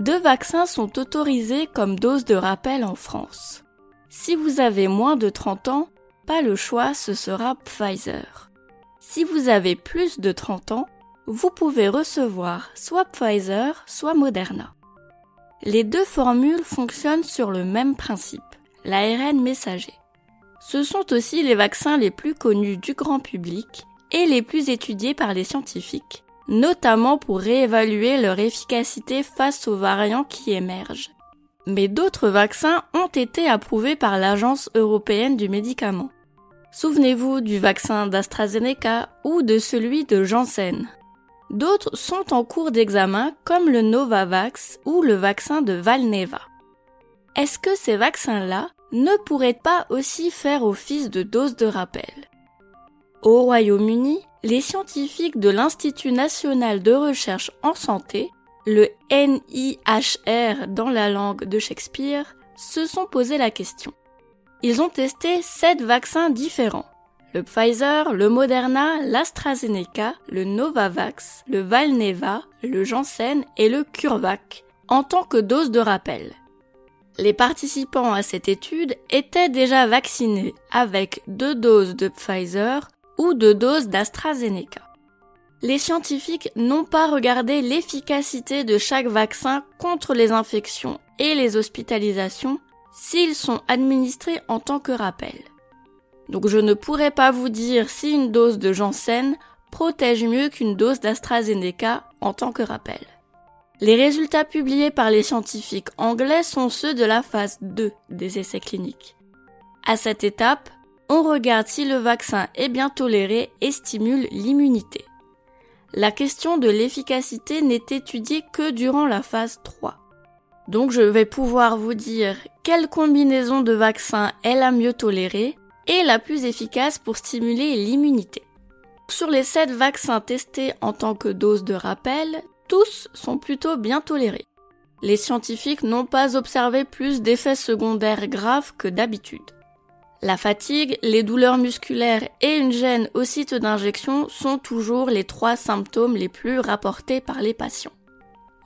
Deux vaccins sont autorisés comme dose de rappel en France. Si vous avez moins de 30 ans, pas le choix, ce sera Pfizer. Si vous avez plus de 30 ans, vous pouvez recevoir soit Pfizer, soit Moderna. Les deux formules fonctionnent sur le même principe, l'ARN messager. Ce sont aussi les vaccins les plus connus du grand public et les plus étudiés par les scientifiques, notamment pour réévaluer leur efficacité face aux variants qui émergent. Mais d'autres vaccins ont été approuvés par l'Agence européenne du médicament. Souvenez-vous du vaccin d'AstraZeneca ou de celui de Janssen. D'autres sont en cours d'examen comme le Novavax ou le vaccin de Valneva. Est-ce que ces vaccins-là ne pourraient pas aussi faire office de dose de rappel? Au Royaume-Uni, les scientifiques de l'Institut national de recherche en santé, le NIHR dans la langue de Shakespeare, se sont posé la question. Ils ont testé sept vaccins différents. Le Pfizer, le Moderna, l'AstraZeneca, le Novavax, le Valneva, le Janssen et le CureVac, en tant que dose de rappel. Les participants à cette étude étaient déjà vaccinés avec deux doses de Pfizer ou de doses d'AstraZeneca. Les scientifiques n'ont pas regardé l'efficacité de chaque vaccin contre les infections et les hospitalisations s'ils sont administrés en tant que rappel. Donc je ne pourrais pas vous dire si une dose de Janssen protège mieux qu'une dose d'AstraZeneca en tant que rappel. Les résultats publiés par les scientifiques anglais sont ceux de la phase 2 des essais cliniques. À cette étape, on regarde si le vaccin est bien toléré et stimule l'immunité. La question de l'efficacité n'est étudiée que durant la phase 3. Donc je vais pouvoir vous dire quelle combinaison de vaccins est la mieux tolérée et la plus efficace pour stimuler l'immunité. Sur les 7 vaccins testés en tant que dose de rappel, tous sont plutôt bien tolérés. Les scientifiques n'ont pas observé plus d'effets secondaires graves que d'habitude. La fatigue, les douleurs musculaires et une gêne au site d'injection sont toujours les trois symptômes les plus rapportés par les patients.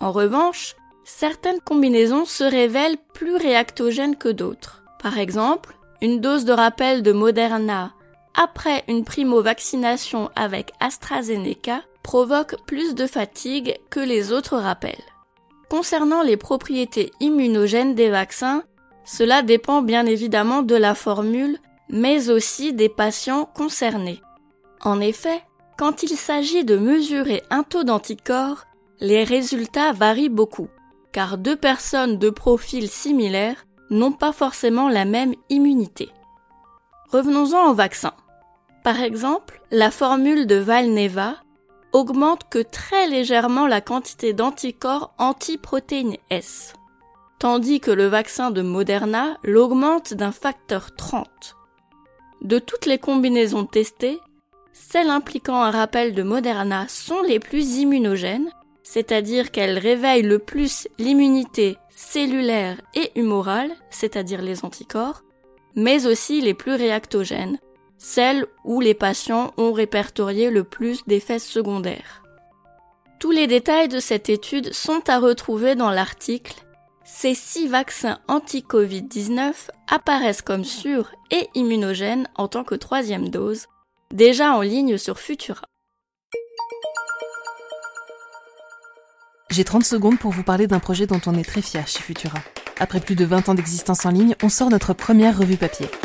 En revanche, certaines combinaisons se révèlent plus réactogènes que d'autres. Par exemple, une dose de rappel de Moderna après une primo-vaccination avec AstraZeneca provoque plus de fatigue que les autres rappels. Concernant les propriétés immunogènes des vaccins, cela dépend bien évidemment de la formule, mais aussi des patients concernés. En effet, quand il s'agit de mesurer un taux d'anticorps, les résultats varient beaucoup, car deux personnes de profil similaires n'ont pas forcément la même immunité. Revenons-en au vaccin. Par exemple, la formule de Valneva augmente que très légèrement la quantité d'anticorps antiprotéines S tandis que le vaccin de Moderna l'augmente d'un facteur 30. De toutes les combinaisons testées, celles impliquant un rappel de Moderna sont les plus immunogènes, c'est-à-dire qu'elles réveillent le plus l'immunité cellulaire et humorale, c'est-à-dire les anticorps, mais aussi les plus réactogènes, celles où les patients ont répertorié le plus d'effets secondaires. Tous les détails de cette étude sont à retrouver dans l'article ces six vaccins anti-Covid-19 apparaissent comme sûrs et immunogènes en tant que troisième dose, déjà en ligne sur Futura. J'ai 30 secondes pour vous parler d'un projet dont on est très fier chez Futura. Après plus de 20 ans d'existence en ligne, on sort notre première revue papier.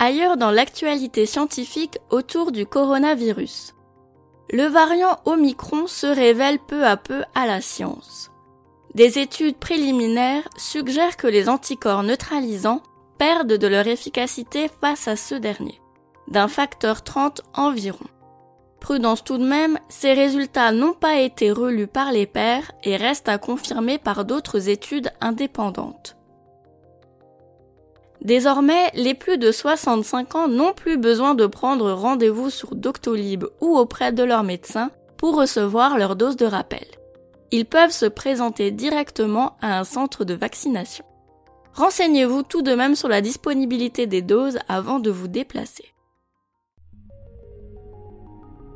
Ailleurs dans l'actualité scientifique autour du coronavirus. Le variant Omicron se révèle peu à peu à la science. Des études préliminaires suggèrent que les anticorps neutralisants perdent de leur efficacité face à ceux derniers, d'un facteur 30 environ. Prudence tout de même, ces résultats n'ont pas été relus par les pairs et restent à confirmer par d'autres études indépendantes. Désormais, les plus de 65 ans n'ont plus besoin de prendre rendez-vous sur Doctolib ou auprès de leur médecin pour recevoir leur dose de rappel. Ils peuvent se présenter directement à un centre de vaccination. Renseignez-vous tout de même sur la disponibilité des doses avant de vous déplacer.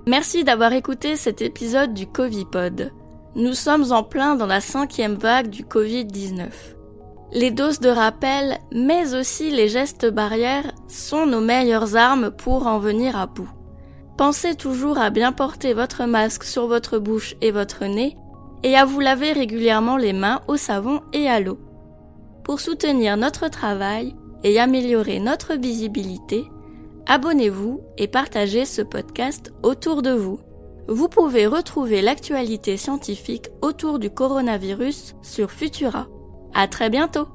Merci d'avoir écouté cet épisode du Covipod. Nous sommes en plein dans la cinquième vague du Covid-19. Les doses de rappel, mais aussi les gestes barrières, sont nos meilleures armes pour en venir à bout. Pensez toujours à bien porter votre masque sur votre bouche et votre nez et à vous laver régulièrement les mains au savon et à l'eau. Pour soutenir notre travail et améliorer notre visibilité, abonnez-vous et partagez ce podcast autour de vous. Vous pouvez retrouver l'actualité scientifique autour du coronavirus sur Futura. À très bientôt!